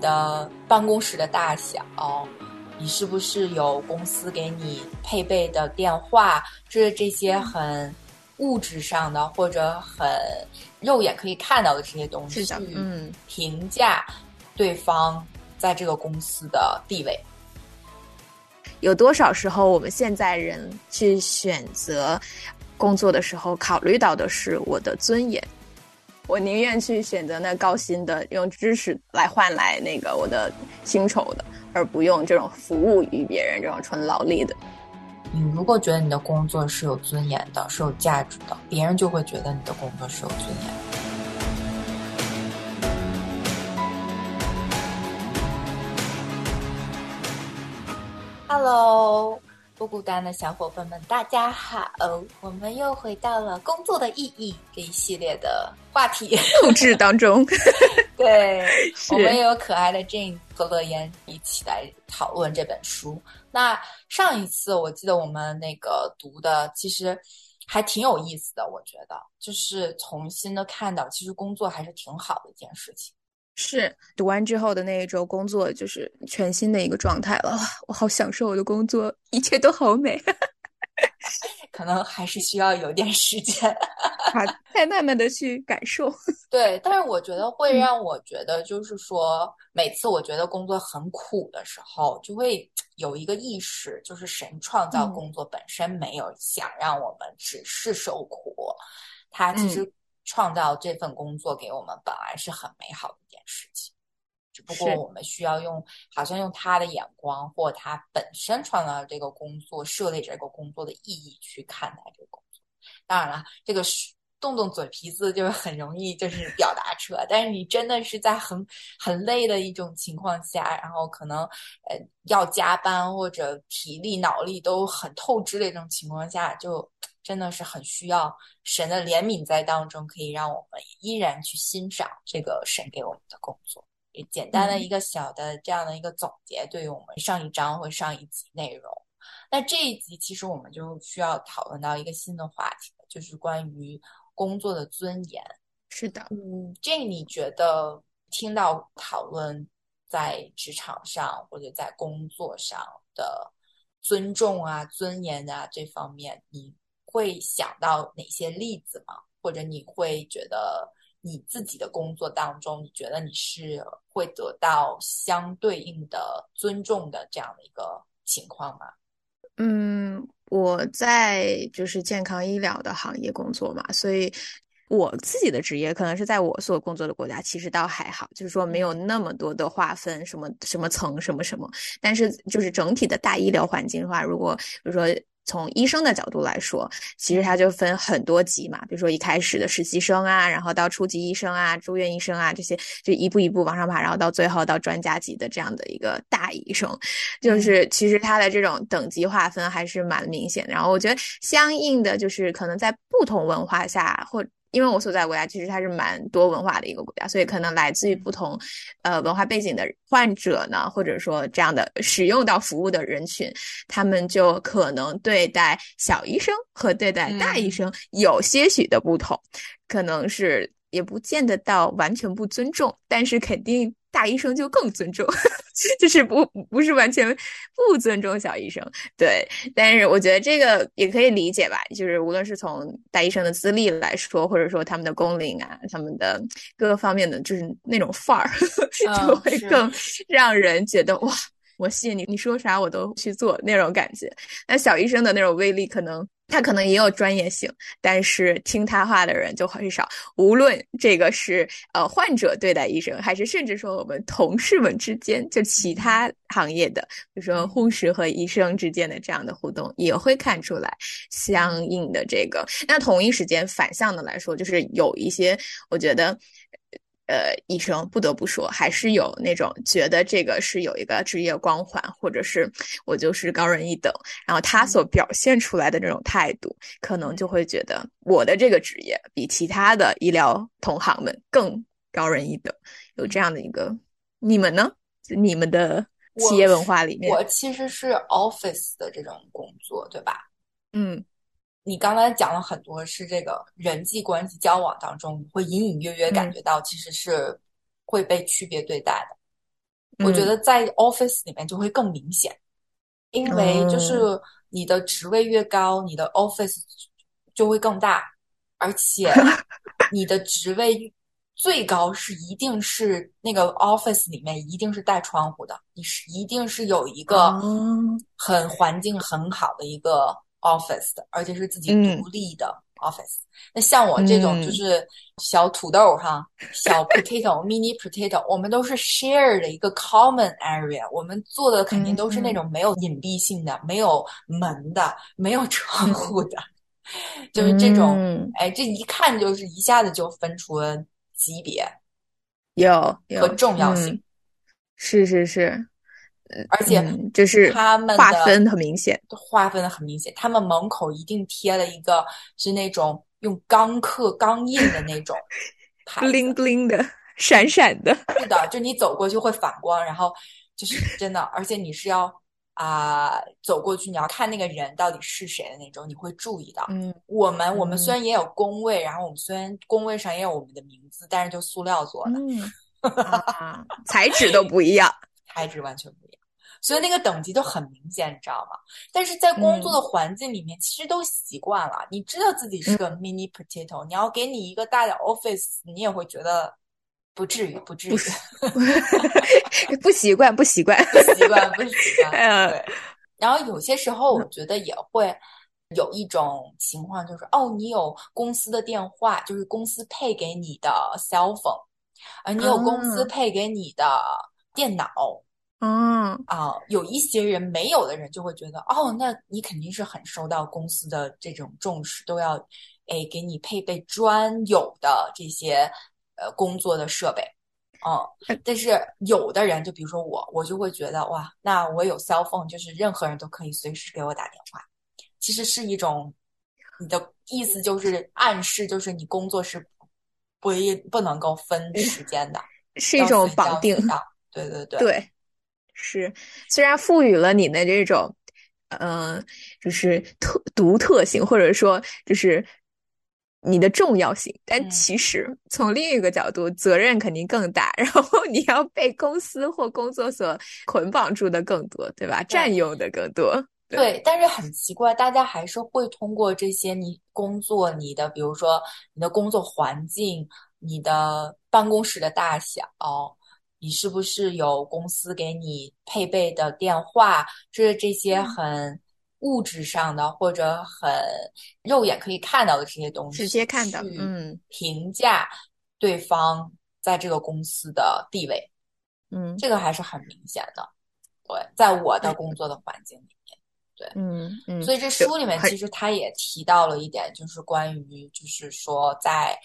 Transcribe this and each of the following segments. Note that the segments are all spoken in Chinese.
的办公室的大小，你是不是有公司给你配备的电话，这这些很物质上的或者很肉眼可以看到的这些东西，嗯，评价对方在这个公司的地位。有多少时候，我们现在人去选择工作的时候，考虑到的是我的尊严？我宁愿去选择那高薪的，用知识来换来那个我的薪酬的，而不用这种服务于别人这种纯劳力的。你如果觉得你的工作是有尊严的，是有价值的，别人就会觉得你的工作是有尊严。Hello，不孤单的小伙伴们，大家好！我们又回到了工作的意义这一系列的话题录制当中。对，我们也有可爱的 Jane 和乐言一起来讨论这本书。那上一次我记得我们那个读的，其实还挺有意思的。我觉得就是重新的看到，其实工作还是挺好的一件事情。是读完之后的那一周工作，就是全新的一个状态了。我好享受我的工作，一切都好美。可能还是需要有点时间，好，再慢慢的去感受。对，但是我觉得会让我觉得，就是说，每次我觉得工作很苦的时候，就会有一个意识，就是神创造工作本身没有想让我们只是受苦，他其实。创造这份工作给我们本来是很美好的一件事情，只不过我们需要用好像用他的眼光或他本身创造这个工作设立这个工作的意义去看待这个工作。当然了，这个动动嘴皮子就是很容易就是表达出来，但是你真的是在很很累的一种情况下，然后可能呃要加班或者体力脑力都很透支的一种情况下，就。真的是很需要神的怜悯在当中，可以让我们依然去欣赏这个神给我们的工作。也简单的一个小的这样的一个总结，对于我们上一章或上一集内容。那这一集其实我们就需要讨论到一个新的话题，就是关于工作的尊严。是的，嗯，这你觉得听到讨论在职场上或者在工作上的尊重啊、尊严啊这方面，你？会想到哪些例子吗？或者你会觉得你自己的工作当中，你觉得你是会得到相对应的尊重的这样的一个情况吗？嗯，我在就是健康医疗的行业工作嘛，所以我自己的职业可能是在我所工作的国家，其实倒还好，就是说没有那么多的划分，什么什么层什么什么。但是就是整体的大医疗环境的话，如果比如说。从医生的角度来说，其实它就分很多级嘛，比如说一开始的实习生啊，然后到初级医生啊、住院医生啊这些，就一步一步往上爬，然后到最后到专家级的这样的一个大医生，就是其实它的这种等级划分还是蛮明显的。然后我觉得相应的就是可能在不同文化下或。因为我所在国家其实它是蛮多文化的一个国家，所以可能来自于不同，呃文化背景的患者呢，或者说这样的使用到服务的人群，他们就可能对待小医生和对待大医生有些许的不同，可能是也不见得到完全不尊重，但是肯定。大医生就更尊重，就是不不是完全不尊重小医生，对。但是我觉得这个也可以理解吧，就是无论是从大医生的资历来说，或者说他们的工龄啊，他们的各个方面的，就是那种范儿，就会更 让人觉得哇，我信你，你说啥我都去做那种感觉。那小医生的那种威力可能。他可能也有专业性，但是听他话的人就很少。无论这个是呃患者对待医生，还是甚至说我们同事们之间，就其他行业的，比如说护士和医生之间的这样的互动，也会看出来相应的这个。那同一时间反向的来说，就是有一些，我觉得。呃，医生不得不说，还是有那种觉得这个是有一个职业光环，或者是我就是高人一等，然后他所表现出来的这种态度，可能就会觉得我的这个职业比其他的医疗同行们更高人一等，有这样的一个，你们呢？你们的企业文化里面，我其实是 office 的这种工作，对吧？嗯。你刚才讲了很多，是这个人际关系交往当中，会隐隐约约感觉到其实是会被区别对待的。我觉得在 office 里面就会更明显，因为就是你的职位越高，你的 office 就会更大，而且 你的职位最高是一定是那个 office 里面一定是带窗户的，你是一定是有一个很环境很好的一个 office 的，而且是自己独立的。Office，那像我这种就是小土豆哈，小 potato，mini potato，我们都是 share 的一个 common area，我们做的肯定都是那种没有隐蔽性的、没有门的、没有窗户的，就是这种，哎，这一看就是一下子就分出了级别，有和重要性，是是是。而且就是他们划分很明显，划分的很明显。他们门口一定贴了一个，是那种用钢刻钢印的那种，bling bling 的，闪闪的。是的，就你走过去会反光，然后就是真的，而且你是要啊走过去，你要看那个人到底是谁的那种，你会注意到。嗯，我们我们虽然也有工位，然后我们虽然工位上也有我们的名字，但是就塑料做的，材质都不一样，材质完全不一样。所以那个等级都很明显，你知道吗？但是在工作的环境里面，其实都习惯了。你知道自己是个 mini potato，你要给你一个大的 office，你也会觉得不至于，不至于，不习惯，不习惯，不习惯，不习惯。对。然后有些时候，我觉得也会有一种情况，就是哦，你有公司的电话，就是公司配给你的 cell phone，啊你有公司配给你的电脑。嗯。啊，有一些人没有的人就会觉得，哦，那你肯定是很受到公司的这种重视，都要哎给你配备专有的这些呃工作的设备，嗯，但是有的人就比如说我，我就会觉得哇，那我有 cell phone，就是任何人都可以随时给我打电话，其实是一种你的意思就是暗示就是你工作是不一不能够分时间的，是一种绑定，对对对。对。是，虽然赋予了你的这种，嗯，就是特独特性，或者说就是你的重要性，但其实从另一个角度，责任肯定更大，然后你要被公司或工作所捆绑住的更多，对吧？占用的更多。对，但是很奇怪，大家还是会通过这些你工作、你的，比如说你的工作环境、你的办公室的大小。你是不是有公司给你配备的电话？这这些很物质上的或者很肉眼可以看到的这些东西，直接看到，嗯，评价对方在这个公司的地位，嗯，这个还是很明显的。对，在我的工作的环境里面，对，嗯嗯，所以这书里面其实他也提到了一点，就是关于就是说在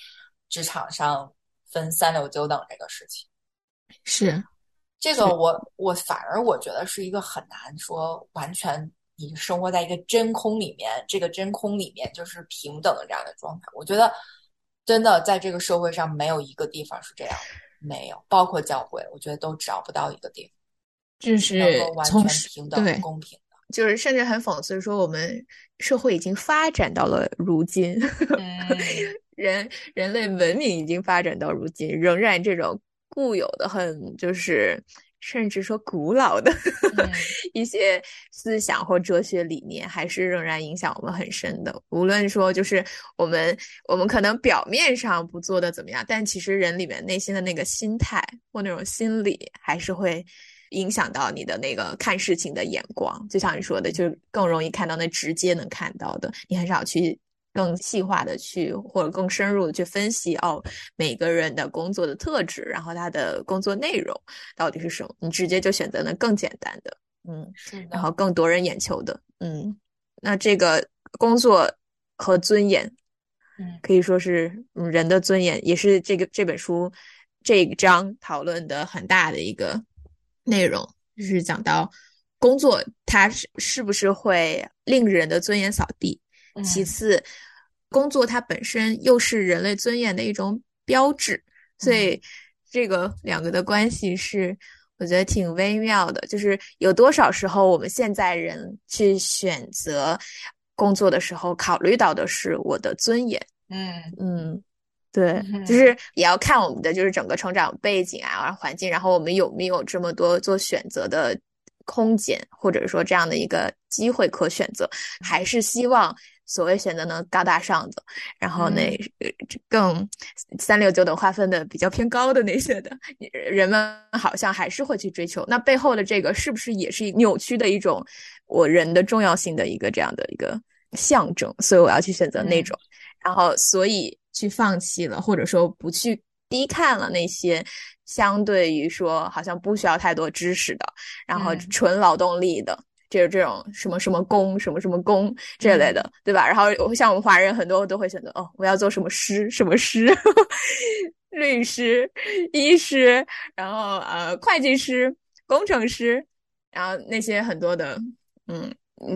职场上分三六九等这个事情。是，这个我我反而我觉得是一个很难说完全你生活在一个真空里面，这个真空里面就是平等的这样的状态。我觉得真的在这个社会上没有一个地方是这样的，没有，包括教会，我觉得都找不到一个地方，就是完全平等、公平的。就是甚至很讽刺说，我们社会已经发展到了如今，人人类文明已经发展到如今，仍然这种。固有的很就是，甚至说古老的 一些思想或哲学理念，还是仍然影响我们很深的。无论说就是我们我们可能表面上不做的怎么样，但其实人里面内心的那个心态或那种心理，还是会影响到你的那个看事情的眼光。就像你说的，就是更容易看到那直接能看到的，你很少去。更细化的去，或者更深入的去分析哦，每个人的工作的特质，然后他的工作内容到底是什么？你直接就选择了更简单的，嗯，然后更夺人眼球的，嗯，那这个工作和尊严，嗯，可以说是人的尊严，也是这个这本书这一章讨论的很大的一个内容，就是讲到工作它是是不是会令人的尊严扫地。其次，工作它本身又是人类尊严的一种标志，所以这个两个的关系是我觉得挺微妙的。就是有多少时候我们现在人去选择工作的时候，考虑到的是我的尊严。嗯。嗯，对，就是也要看我们的就是整个成长背景啊，环境，然后我们有没有这么多做选择的空间，或者说这样的一个机会可选择，还是希望所谓选择能高大上的，然后那更三六九等划分的比较偏高的那些的，人们好像还是会去追求。那背后的这个是不是也是扭曲的一种我人的重要性的一个这样的一个象征？所以我要去选择那种，然后所以。去放弃了，或者说不去低看了那些相对于说好像不需要太多知识的，然后纯劳动力的，就是这种什么什么工、什么什么工这类的，对吧？然后像我们华人很多都会选择哦，我要做什么师、什么师、律师、医师，然后呃会计师、工程师，然后那些很多的，嗯，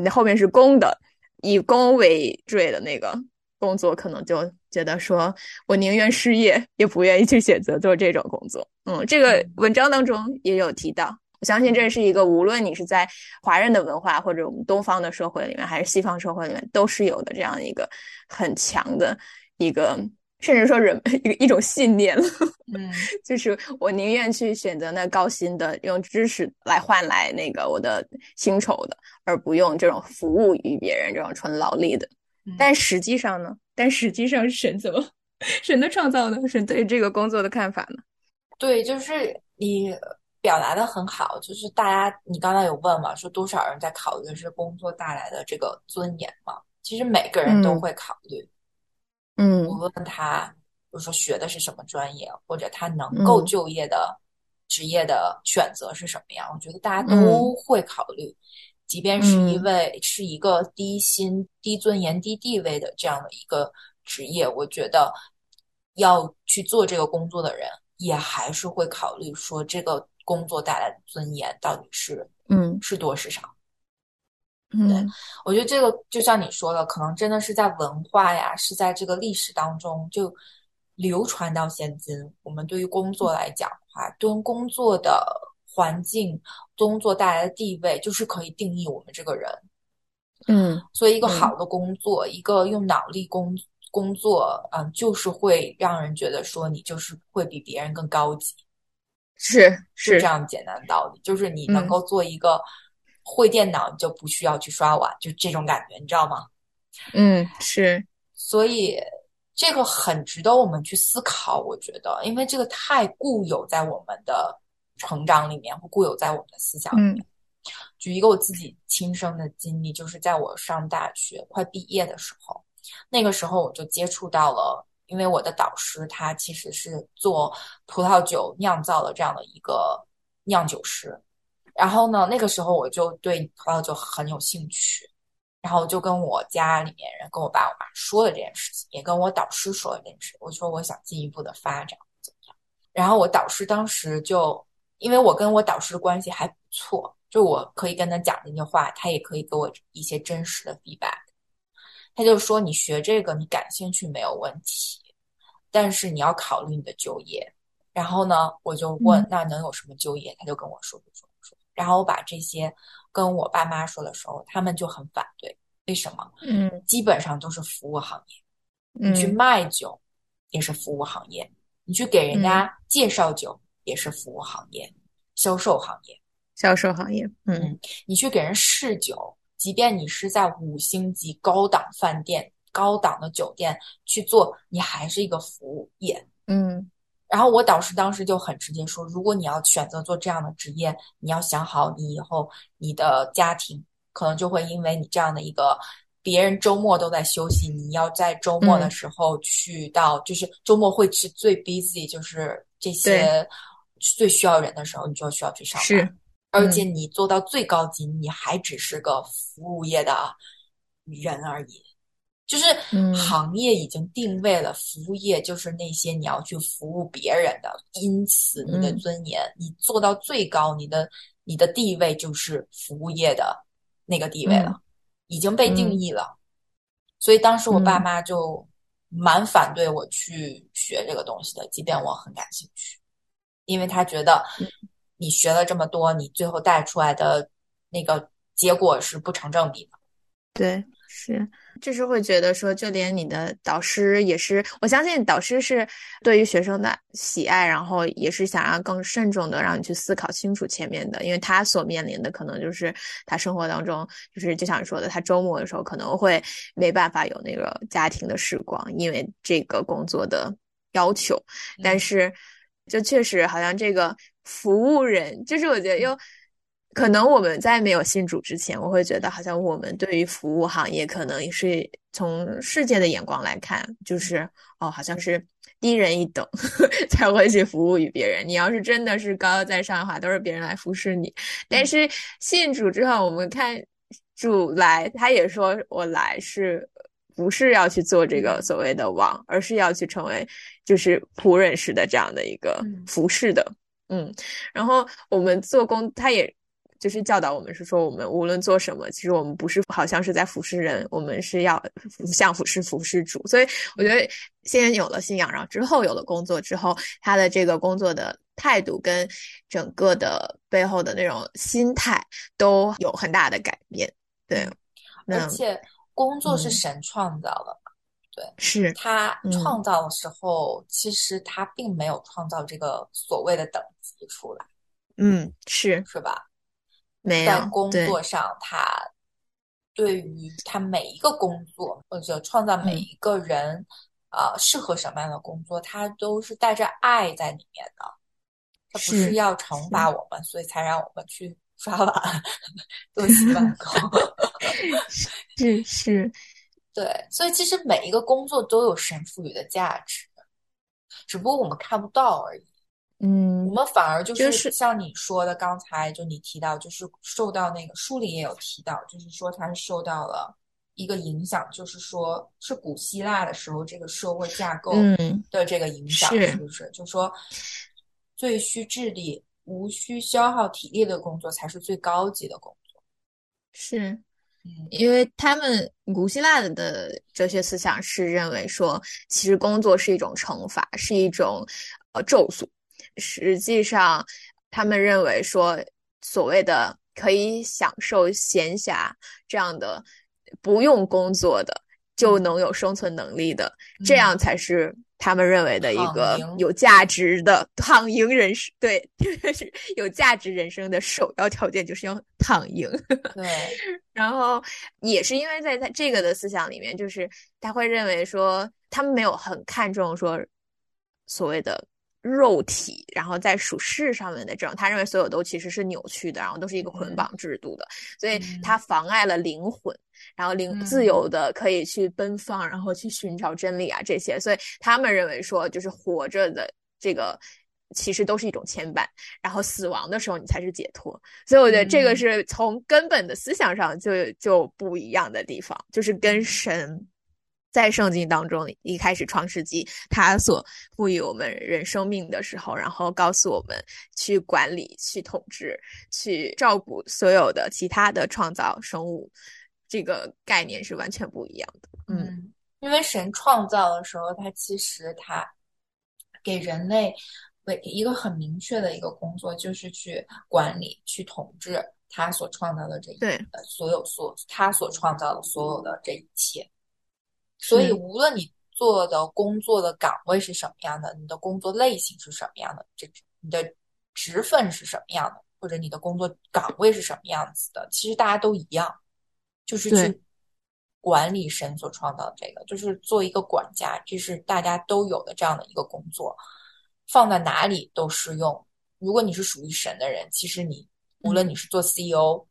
后面是工的，以工为缀的那个工作，可能就。觉得说，我宁愿失业，也不愿意去选择做这种工作。嗯，这个文章当中也有提到。我相信这是一个，无论你是在华人的文化或者我们东方的社会里面，还是西方社会里面，都是有的这样一个很强的一个，甚至说人 一个一种信念了。嗯，就是我宁愿去选择那高薪的，用知识来换来那个我的薪酬的，而不用这种服务于别人这种纯劳力的。但实际上呢？但实际上，神怎么神的创造呢？神对这个工作的看法呢？对，就是你表达的很好。就是大家，你刚才有问嘛，说多少人在考虑的是工作带来的这个尊严嘛？其实每个人都会考虑。嗯，无论他，比如说学的是什么专业，或者他能够就业的职业的选择是什么样，我觉得大家都会考虑。即便是一位是一个低薪、低尊严、低地位的这样的一个职业，我觉得要去做这个工作的人，也还是会考虑说这个工作带来的尊严到底是嗯是多是少。嗯，我觉得这个就像你说的，可能真的是在文化呀，是在这个历史当中就流传到现今。我们对于工作来讲的话，对工作的。环境工作带来的地位，就是可以定义我们这个人。嗯，所以一个好的工作，一个用脑力工工作，嗯，就是会让人觉得说你就是会比别人更高级。是是这样简单的道理，就是你能够做一个会电脑，你就不需要去刷碗，就这种感觉，你知道吗？嗯，是。所以这个很值得我们去思考，我觉得，因为这个太固有在我们的。成长里面或固有在我们的思想里面。举一个我自己亲身的经历，就是在我上大学快毕业的时候，那个时候我就接触到了，因为我的导师他其实是做葡萄酒酿造的这样的一个酿酒师。然后呢，那个时候我就对葡萄酒很有兴趣，然后就跟我家里面人、跟我爸我妈说了这件事情，也跟我导师说了这件事。我说我想进一步的发展怎么样？然后我导师当时就。因为我跟我导师的关系还不错，就我可以跟他讲那些话，他也可以给我一些真实的 feedback。他就说：“你学这个，你感兴趣没有问题，但是你要考虑你的就业。”然后呢，我就问：“那能有什么就业？”他就跟我说：“说说。”然后我把这些跟我爸妈说的时候，他们就很反对。为什么？嗯，基本上都是服务行业，你去卖酒也是服务行业，你去给人家介绍酒。也是服务行业、销售行业、销售行业。嗯，你去给人试酒，即便你是在五星级高档饭店、高档的酒店去做，你还是一个服务业。嗯，然后我导师当时就很直接说，如果你要选择做这样的职业，你要想好，你以后你的家庭可能就会因为你这样的一个，别人周末都在休息，你要在周末的时候去到，就是周末会是最 busy，就是这些。最需要人的时候，你就需要去上班。是，而且你做到最高级，你还只是个服务业的人而已。就是行业已经定位了，服务业就是那些你要去服务别人的。因此，你的尊严，你做到最高，你的你的地位就是服务业的那个地位了，已经被定义了。所以当时我爸妈就蛮反对我去学这个东西的，即便我很感兴趣。因为他觉得，你学了这么多，你最后带出来的那个结果是不成正比的。对，是就是会觉得说，就连你的导师也是，我相信导师是对于学生的喜爱，然后也是想要更慎重的让你去思考清楚前面的，因为他所面临的可能就是他生活当中，就是就像你说的，他周末的时候可能会没办法有那个家庭的时光，因为这个工作的要求。但是，就确实好像这个服务人，就是我觉得又。可能我们在没有信主之前，我会觉得好像我们对于服务行业，可能是从世界的眼光来看，就是哦，好像是低人一等 才会去服务于别人。你要是真的是高高在上的话，都是别人来服侍你。但是信主之后，我们看主来，他也说我来是不是要去做这个所谓的王，而是要去成为就是仆人式的这样的一个服侍的。嗯，然后我们做工，他也。就是教导我们是说，我们无论做什么，其实我们不是好像是在服侍人，我们是要像服侍服侍主。所以我觉得，先有了信仰，然后之后有了工作之后，他的这个工作的态度跟整个的背后的那种心态都有很大的改变。对，而且工作是神创造的嘛？对，是他创造的时候，其实他并没有创造这个所谓的等级出来。嗯，是是吧？在工作上，他对于他每一个工作或者创造每一个人啊适合什么样的工作，他都是带着爱在里面的。他不是要惩罚我们，所以才让我们去 刷碗、做洗碗 工。是是，对，所以其实每一个工作都有神赋予的价值，只不过我们看不到而已。嗯，我们反而就是像你说的，刚才就你提到，就是受到那个书里也有提到，就是说他是受到了一个影响，就是说是古希腊的时候这个社会架构的这个影响，是不是？就说最需智力、无需消耗体力的工作才是最高级的工作。是，因为他们古希腊的哲学思想是认为说，其实工作是一种惩罚，是一种呃咒诅。实际上，他们认为说，所谓的可以享受闲暇这样的，不用工作的就能有生存能力的，这样才是他们认为的一个有价值的躺赢人生。对，是有价值人生的首要条件就是要躺赢。对，然后也是因为在在这个的思想里面，就是他会认为说，他们没有很看重说所谓的。肉体，然后在属世上面的这种，他认为所有都其实是扭曲的，然后都是一个捆绑制度的，所以它妨碍了灵魂，然后灵自由的可以去奔放，然后去寻找真理啊这些，所以他们认为说，就是活着的这个其实都是一种牵绊，然后死亡的时候你才是解脱，所以我觉得这个是从根本的思想上就就不一样的地方，就是跟神。在圣经当中，一开始创世纪，他所赋予我们人生命的时候，然后告诉我们去管理、去统治、去照顾所有的其他的创造生物，这个概念是完全不一样的。嗯，因为神创造的时候，他其实他给人类为一个很明确的一个工作，就是去管理、去统治他所创造的这一对所有所他所创造的所有的这一切。所以，无论你做的工作的岗位是什么样的，你的工作类型是什么样的，这你的职分是什么样的，或者你的工作岗位是什么样子的，其实大家都一样，就是去管理神所创造的这个，就是做一个管家，这是大家都有的这样的一个工作，放在哪里都适用。如果你是属于神的人，其实你无论你是做 CEO，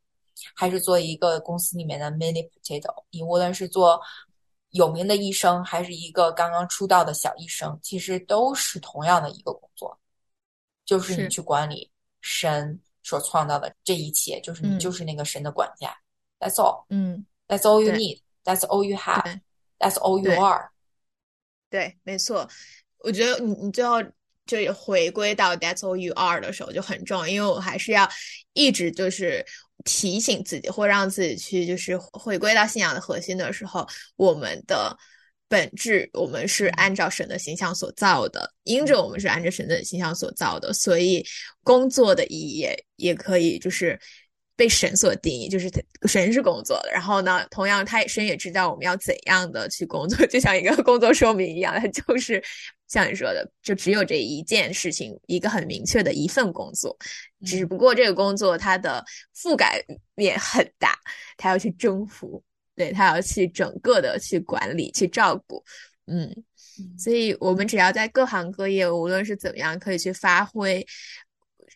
还是做一个公司里面的 mini potato，你无论是做。有名的医生还是一个刚刚出道的小医生，其实都是同样的一个工作，就是你去管理神所创造的这一切，就是你就是那个神的管家。That's all. 嗯，That's all you need. That's all you have. That's all you are. 对，没错。我觉得你你最后就回归到 That's all you are 的时候就很重要，因为我还是要一直就是。提醒自己，或让自己去，就是回归到信仰的核心的时候，我们的本质，我们是按照神的形象所造的，因着我们是按照神的形象所造的，所以工作的意义也也可以就是被神所定义，就是神是工作的。然后呢，同样他神也知道我们要怎样的去工作，就像一个工作说明一样，他 就是像你说的，就只有这一件事情，一个很明确的一份工作。只不过这个工作它的覆盖面很大，他要去征服，对他要去整个的去管理、去照顾，嗯，所以我们只要在各行各业，无论是怎么样，可以去发挥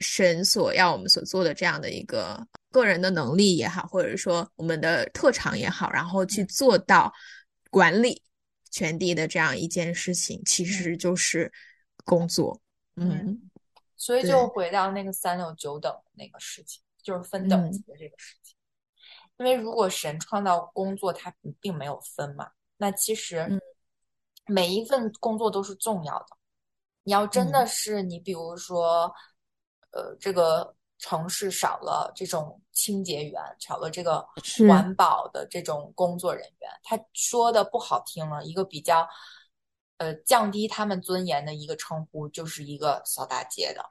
神所要我们所做的这样的一个。个人的能力也好，或者说我们的特长也好，然后去做到管理全地的这样一件事情，其实就是工作。嗯，所以就回到那个三六九等那个事情，就是分等级的这个事情。因为如果神创造工作，它并没有分嘛，那其实每一份工作都是重要的。你要真的是你，比如说，呃，这个。城市少了这种清洁员，少了这个环保的这种工作人员。他说的不好听了，一个比较，呃，降低他们尊严的一个称呼，就是一个扫大街的。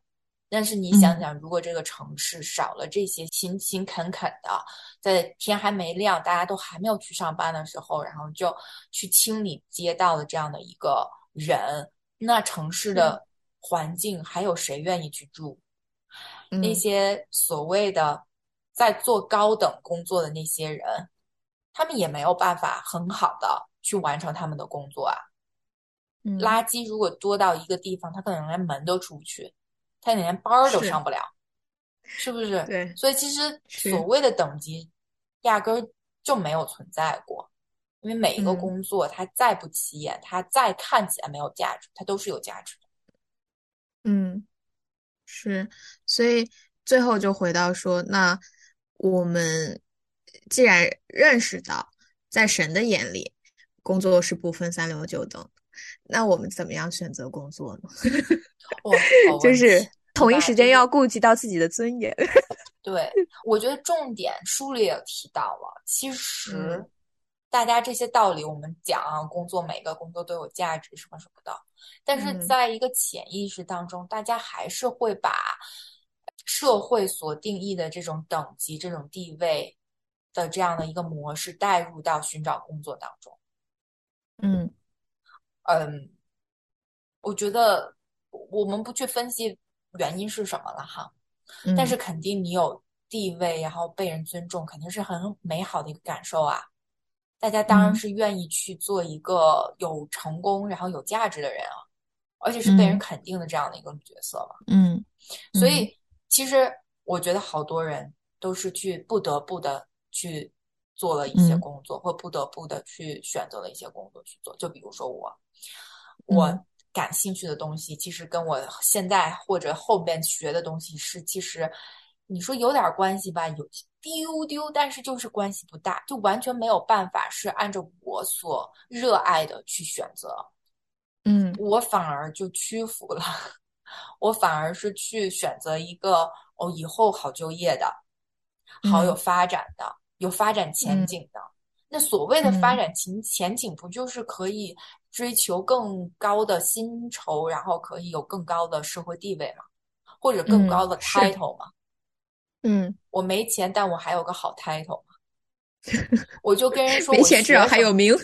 但是你想想，如果这个城市少了这些勤勤恳恳的，在天还没亮，大家都还没有去上班的时候，然后就去清理街道的这样的一个人，那城市的环境还有谁愿意去住？那些所谓的在做高等工作的那些人，他们也没有办法很好的去完成他们的工作啊。垃圾如果多到一个地方，他可能连门都出不去，他连班儿都上不了，是不是？对。所以其实所谓的等级压根儿就没有存在过，因为每一个工作，它再不起眼，它再看起来没有价值，它都是有价值的。嗯。是，所以最后就回到说，那我们既然认识到，在神的眼里，工作是不分三六九等，那我们怎么样选择工作呢？就是同一时间要顾及到自己的尊严。对，我觉得重点书里也提到了，其实。大家这些道理我们讲啊，工作每个工作都有价值什么什么的，但是在一个潜意识当中，大家还是会把社会所定义的这种等级、这种地位的这样的一个模式带入到寻找工作当中。嗯嗯，我觉得我们不去分析原因是什么了哈，但是肯定你有地位，然后被人尊重，肯定是很美好的一个感受啊。大家当然是愿意去做一个有成功然后有价值的人啊，而且是被人肯定的这样的一个角色嘛。嗯，所以其实我觉得好多人都是去不得不的去做了一些工作，或不得不的去选择了一些工作去做。就比如说我，我感兴趣的东西，其实跟我现在或者后边学的东西是，其实你说有点关系吧，有。丢丢，但是就是关系不大，就完全没有办法是按照我所热爱的去选择，嗯，我反而就屈服了，我反而是去选择一个哦，以后好就业的，好有发展的，有发展前景的。那所谓的发展前前景，不就是可以追求更高的薪酬，然后可以有更高的社会地位吗？或者更高的 title 吗？嗯，我没钱，但我还有个好 title，我就跟人说，没钱至少还有名。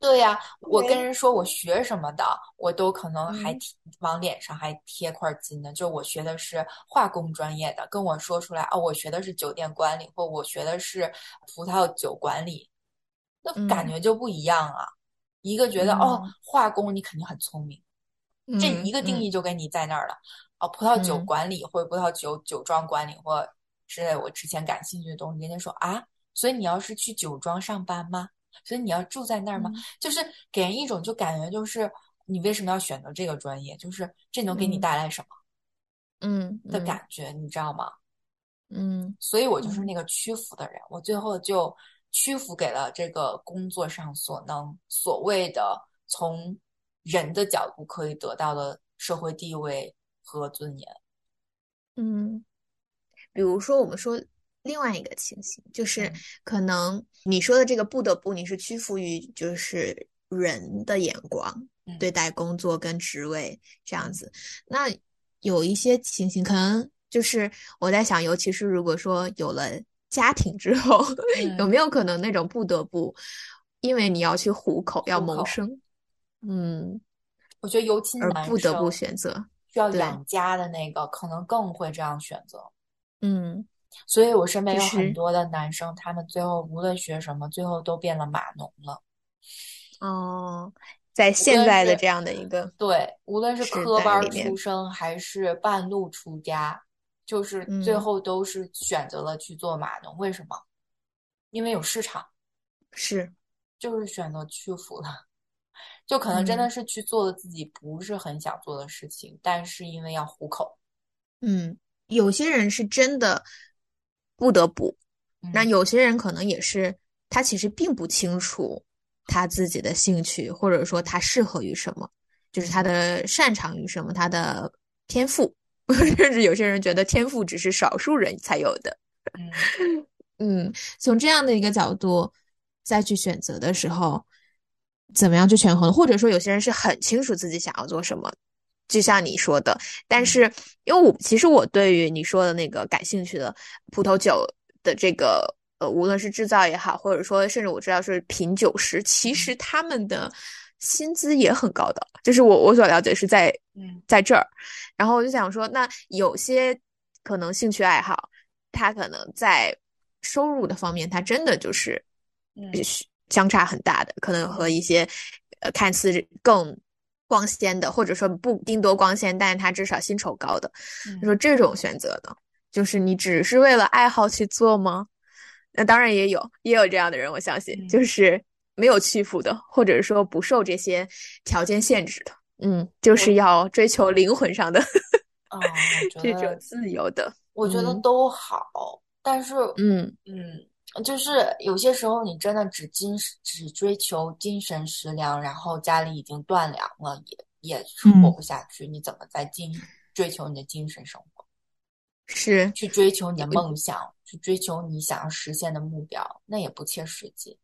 对呀，我跟人说我学什么的，我都可能还往脸上还贴块金呢。就我学的是化工专业的，跟我说出来哦，我学的是酒店管理，或我学的是葡萄酒管理，那感觉就不一样啊。一个觉得哦，化工你肯定很聪明，这一个定义就给你在那儿了。哦，葡萄酒管理或者葡萄酒酒庄管理或之类我之前感兴趣的东西，人家说啊，所以你要是去酒庄上班吗？所以你要住在那儿吗？就是给人一种就感觉就是你为什么要选择这个专业？就是这能给你带来什么？嗯的感觉，你知道吗？嗯，所以我就是那个屈服的人，我最后就屈服给了这个工作上所能所谓的从人的角度可以得到的社会地位。和尊严，嗯，比如说，我们说另外一个情形，就是可能你说的这个不得不，你是屈服于就是人的眼光对。待工作跟职位这样子。那有一些情形，可能就是我在想，尤其是如果说有了家庭之后，有没有可能那种不得不，因为你要去糊口，要谋生，嗯，我觉得尤其而不得不选择需要养家的那个，可能更会这样选择。嗯，所以我身边有很多的男生，他们最后无论学什么，最后都变了码农了。哦。在现在的这样的一个对，无论是科班出生还是半路出家，就是最后都是选择了去做码农。为什么？因为有市场，是，就是选择屈服了，就可能真的是去做了自己不是很想做的事情，但是因为要糊口。嗯，有些人是真的不得不，那有些人可能也是他其实并不清楚。他自己的兴趣，或者说他适合于什么，就是他的擅长于什么，他的天赋，甚至有些人觉得天赋只是少数人才有的。嗯，从这样的一个角度再去选择的时候，怎么样去权衡？或者说有些人是很清楚自己想要做什么，就像你说的，但是因为我其实我对于你说的那个感兴趣的葡萄酒的这个。呃，无论是制造也好，或者说甚至我知道是品酒师，其实他们的薪资也很高的。就是我我所了解是在嗯在这儿，然后我就想说，那有些可能兴趣爱好，他可能在收入的方面，他真的就是嗯相差很大的，可能和一些呃看似更光鲜的，或者说不定多光鲜，但是他至少薪酬高的，你说这种选择呢，就是你只是为了爱好去做吗？那当然也有，也有这样的人，我相信，就是没有屈服的，或者说不受这些条件限制的，嗯，就是要追求灵魂上的，啊，这种自由的，我觉得都好，但是，嗯。嗯，就是有些时候你真的只精只追求精神食粮，然后家里已经断粮了，也也活不下去，你怎么再精追求你的精神生活？是去追求你的梦想。去追求你想要实现的目标，那也不切实际。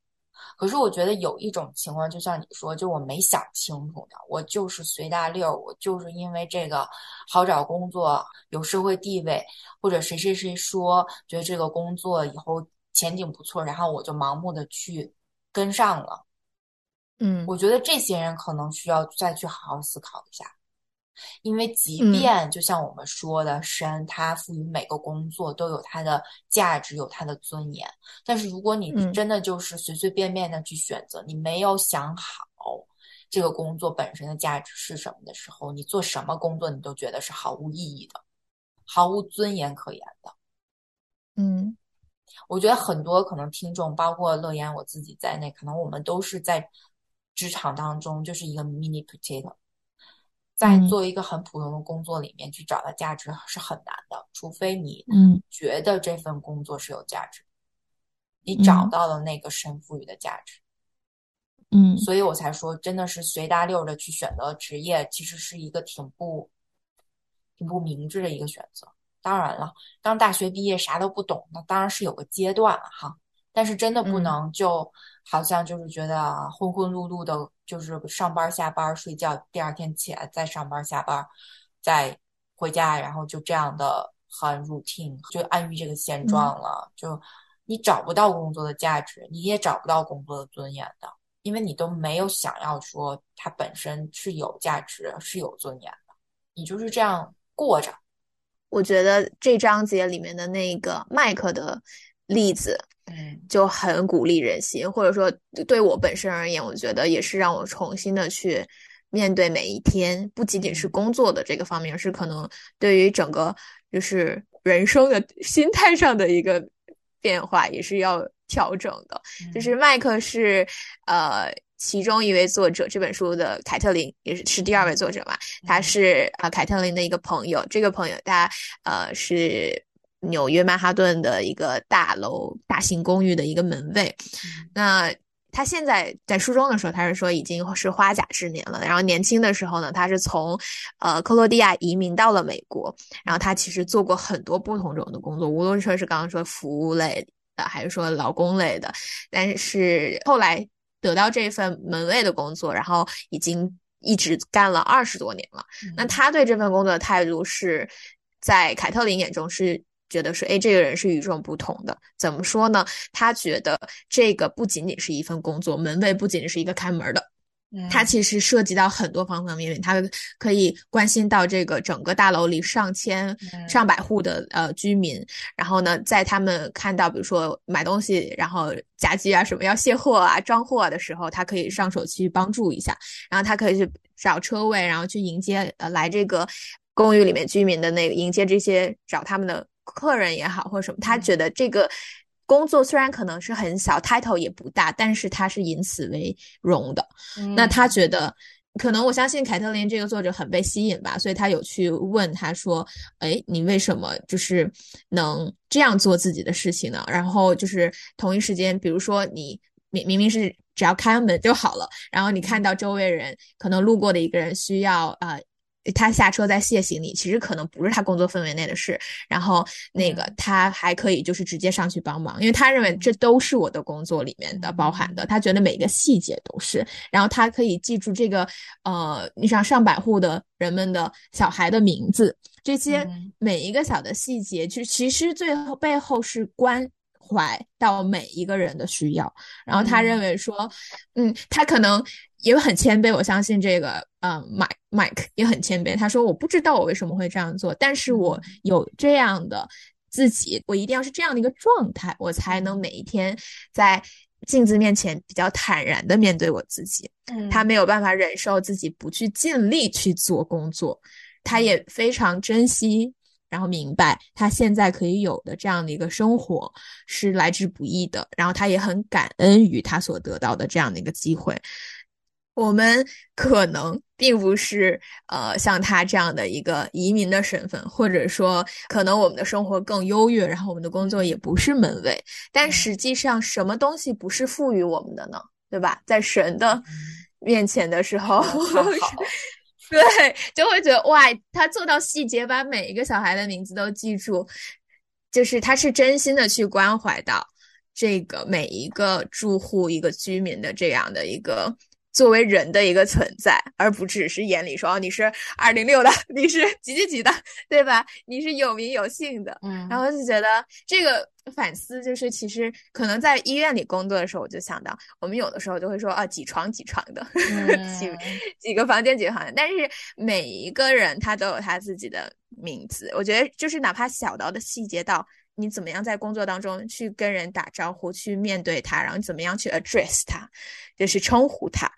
可是我觉得有一种情况，就像你说，就我没想清楚的，我就是随大溜，我就是因为这个好找工作、有社会地位，或者谁谁谁说觉得这个工作以后前景不错，然后我就盲目的去跟上了。嗯，我觉得这些人可能需要再去好好思考一下。因为即便就像我们说的，神他赋予每个工作都有它的价值，有它的尊严。但是如果你真的就是随随便便的去选择，你没有想好这个工作本身的价值是什么的时候，你做什么工作你都觉得是毫无意义的，毫无尊严可言的。嗯，我觉得很多可能听众，包括乐言我自己在内，可能我们都是在职场当中就是一个 mini potato。在做一个很普通的工作里面去找到价值是很难的，除非你觉得这份工作是有价值，你找到了那个神赋予的价值，嗯，所以我才说真的是随大溜的去选择职业，其实是一个挺不挺不明智的一个选择。当然了，刚大学毕业啥都不懂，那当然是有个阶段了哈。但是真的不能就好像就是觉得浑浑碌碌的，就是上班下班睡觉，第二天起来再上班下班，再回家，然后就这样的很 routine，就安于这个现状了。就你找不到工作的价值，你也找不到工作的尊严的，因为你都没有想要说它本身是有价值、是有尊严的，你就是这样过着。我觉得这章节里面的那个麦克的例子。嗯，就很鼓励人心，或者说对我本身而言，我觉得也是让我重新的去面对每一天，不仅仅是工作的这个方面，是可能对于整个就是人生的心态上的一个变化，也是要调整的。就是麦克是呃其中一位作者，这本书的凯特琳也是是第二位作者嘛，他是啊凯特琳的一个朋友，这个朋友他呃是。纽约曼哈顿的一个大楼、大型公寓的一个门卫，那他现在在书中的时候，他是说已经是花甲之年了。然后年轻的时候呢，他是从呃克罗地亚移民到了美国。然后他其实做过很多不同种的工作，无论说是刚刚说服务类的，还是说劳工类的。但是后来得到这份门卫的工作，然后已经一直干了二十多年了。那他对这份工作的态度是。在凯特琳眼中是觉得说，哎，这个人是与众不同的。怎么说呢？他觉得这个不仅仅是一份工作，门卫不仅仅是一个开门的。它其实涉及到很多方方面面，它可以关心到这个整个大楼里上千、上百户的呃居民，然后呢，在他们看到比如说买东西，然后夹击啊什么要卸货啊、装货的时候，他可以上手去帮助一下，然后他可以去找车位，然后去迎接呃来这个公寓里面居民的那个迎接这些找他们的客人也好或者什么，他觉得这个。工作虽然可能是很小，title 也不大，但是他是以此为荣的。那他觉得，可能我相信凯特琳这个作者很被吸引吧，所以他有去问他说：“哎，你为什么就是能这样做自己的事情呢？”然后就是同一时间，比如说你明明明是只要开门就好了，然后你看到周围人可能路过的一个人需要啊。他下车再卸行李，其实可能不是他工作氛围内的事。然后那个他还可以就是直接上去帮忙，因为他认为这都是我的工作里面的包含的。他觉得每个细节都是。然后他可以记住这个呃，你像上百户的人们的小孩的名字，这些每一个小的细节，就其实最后背后是关怀到每一个人的需要。然后他认为说，嗯，他可能。也很谦卑，我相信这个，嗯，Mike Mike 也很谦卑。他说：“我不知道我为什么会这样做，但是我有这样的自己，我一定要是这样的一个状态，我才能每一天在镜子面前比较坦然的面对我自己。”他没有办法忍受自己不去尽力去做工作，他也非常珍惜，然后明白他现在可以有的这样的一个生活是来之不易的，然后他也很感恩于他所得到的这样的一个机会。我们可能并不是呃像他这样的一个移民的身份，或者说可能我们的生活更优越，然后我们的工作也不是门卫，但实际上什么东西不是赋予我们的呢？对吧？在神的面前的时候，对，就会觉得哇，他做到细节，把每一个小孩的名字都记住，就是他是真心的去关怀到这个每一个住户、一个居民的这样的一个。作为人的一个存在，而不只是眼里说哦，你是二零六的，你是几几几的，对吧？你是有名有姓的，嗯，然后就觉得这个反思就是，其实可能在医院里工作的时候，我就想到，我们有的时候就会说啊，几床几床的，几几个房间几个房间，但是每一个人他都有他自己的名字，我觉得就是哪怕小到的细节到。你怎么样在工作当中去跟人打招呼，去面对他，然后怎么样去 address 他，就是称呼他，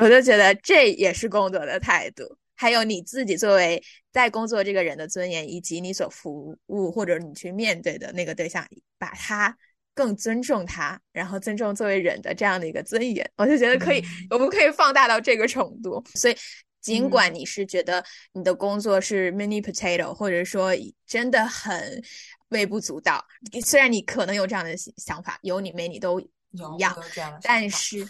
我就觉得这也是工作的态度。还有你自己作为在工作这个人的尊严，以及你所服务或者你去面对的那个对象，把他更尊重他，然后尊重作为人的这样的一个尊严，我就觉得可以，我们可以放大到这个程度。所以，尽管你是觉得你的工作是 mini potato，或者说真的很。微不足道，虽然你可能有这样的想法，有你没你都一样，但是，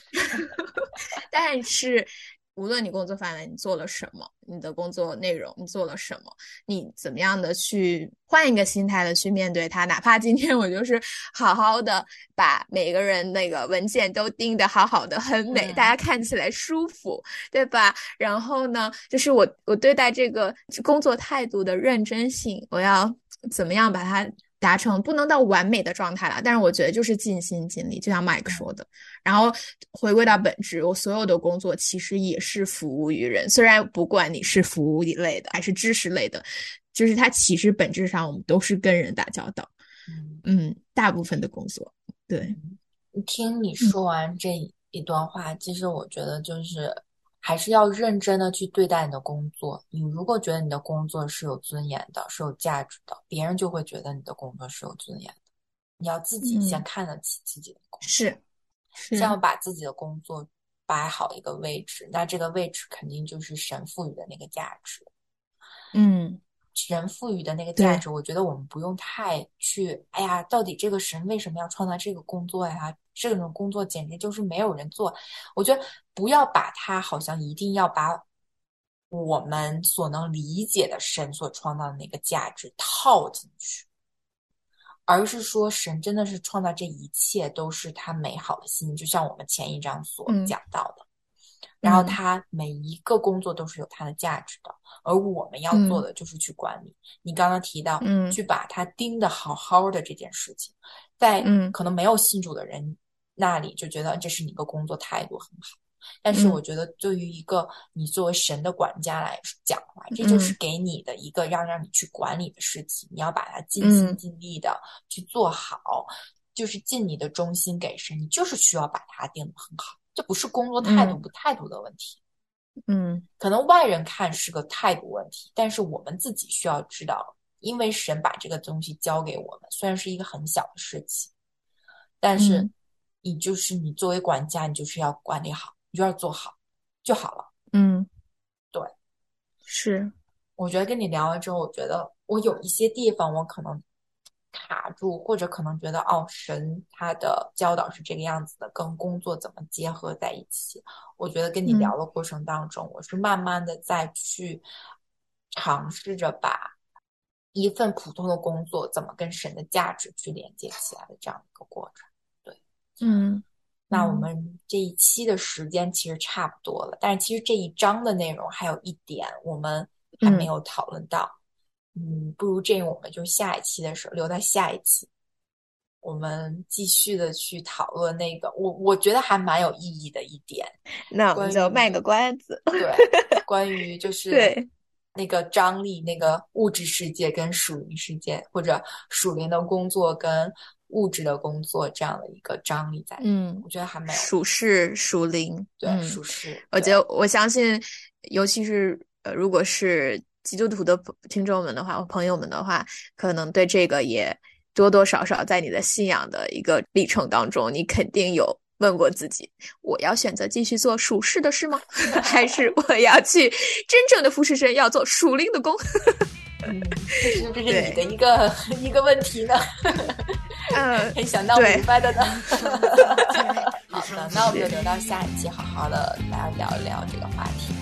但是，无论你工作范围你做了什么，你的工作内容你做了什么，你怎么样的去换一个心态的去面对它，哪怕今天我就是好好的把每个人那个文件都钉的好好的，很美，大家看起来舒服，对吧？然后呢，就是我我对待这个工作态度的认真性，我要。怎么样把它达成？不能到完美的状态了，但是我觉得就是尽心尽力，就像 Mike 说的。然后回归到本质，我所有的工作其实也是服务于人。虽然不管你是服务一类的还是知识类的，就是它其实本质上我们都是跟人打交道。嗯，大部分的工作，对。听你说完这一段话，其实我觉得就是。还是要认真的去对待你的工作。你如果觉得你的工作是有尊严的、是有价值的，别人就会觉得你的工作是有尊严的。你要自己先看得起自己的工作，是，先要把自己的工作摆好一个位置。那这个位置肯定就是神赋予的那个价值。嗯。神赋予的那个价值，我觉得我们不用太去。哎呀，到底这个神为什么要创造这个工作呀？这种工作简直就是没有人做。我觉得不要把它好像一定要把我们所能理解的神所创造的那个价值套进去，而是说神真的是创造这一切都是他美好的心，就像我们前一章所讲到的。然后他每一个工作都是有它的价值的，而我们要做的就是去管理。你刚刚提到，嗯，去把它盯得好好的这件事情，在可能没有信主的人那里就觉得这是你的工作态度很好，但是我觉得对于一个你作为神的管家来讲的话，这就是给你的一个要让你去管理的事情，你要把它尽心尽力的去做好，就是尽你的忠心给神，你就是需要把它定的很好。这不是工作态度不态度的问题，嗯，可能外人看是个态度问题，但是我们自己需要知道，因为神把这个东西交给我们，虽然是一个很小的事情，但是你就是你作为管家，你就是要管理好，你就要做好就好了。嗯，对，是，我觉得跟你聊了之后，我觉得我有一些地方我可能。卡住，或者可能觉得哦，神他的教导是这个样子的，跟工作怎么结合在一起？我觉得跟你聊的过程当中，我是慢慢的再去尝试着把一份普通的工作怎么跟神的价值去连接起来的这样一个过程。对，嗯，那我们这一期的时间其实差不多了，但是其实这一章的内容还有一点我们还没有讨论到。嗯，不如这样，我们就下一期的时候留在下一期，我们继续的去讨论那个，我我觉得还蛮有意义的一点。那我们就卖个关子。对，关于就 是对那个张力，那个物质世界跟属灵世界，或者属灵的工作跟物质的工作这样的一个张力在。嗯，我觉得还蛮属世属灵。对，属世。我觉得我相信，尤其是呃，如果是。基督徒的听众们的话，朋友们的话，可能对这个也多多少少在你的信仰的一个历程当中，你肯定有问过自己：我要选择继续做属世的事吗？还是 我要去真正的服侍神，要做属灵的工？嗯，这是这是你的一个一个问题呢。嗯，很想闹明白的呢。好的，那我们就留到下一期，好好的来聊一聊这个话题。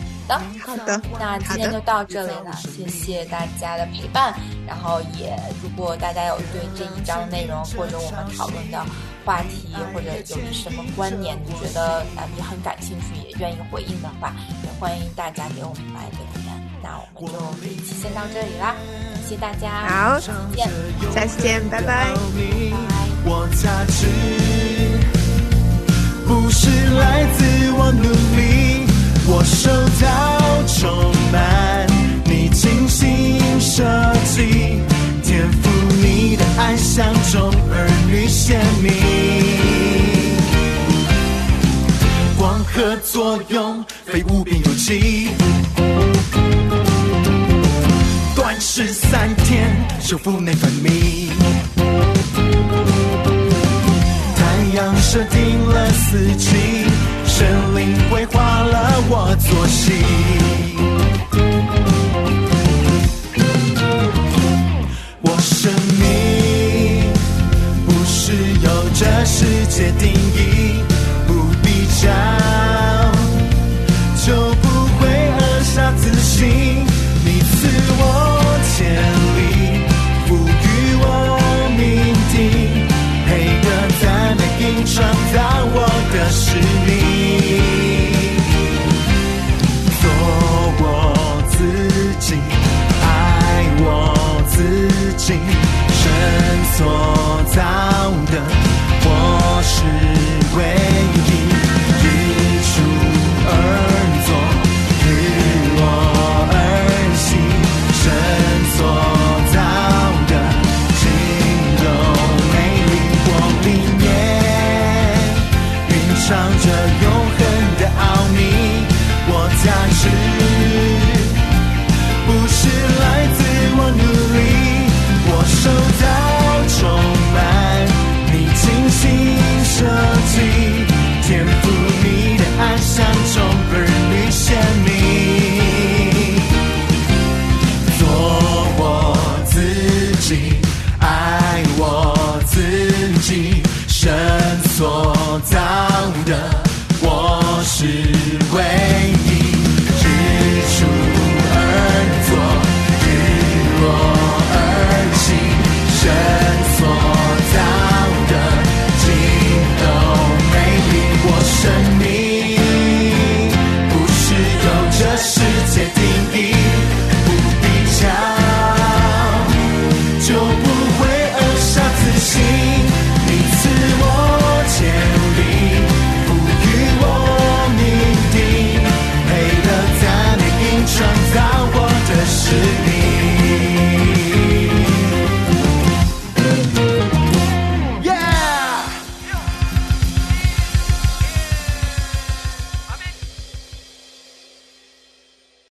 好的，那今天就到这里了，谢谢大家的陪伴。然后也，如果大家有对这一章内容或者我们讨论的话题，或者有什么观点，你觉得啊你很感兴趣，也愿意回应的话，也欢迎大家给我们来留言。那我们就这一期先到这里啦，感谢大家，好，下次见，下次见，拜拜。我手到充满你精心设计，天赋你的爱像种儿女显明，光合作用非无边有际，十三天修复内分泌，太阳设定了四季。神灵规划了我作息，我生命不是由这世界定神所造的，我是唯一。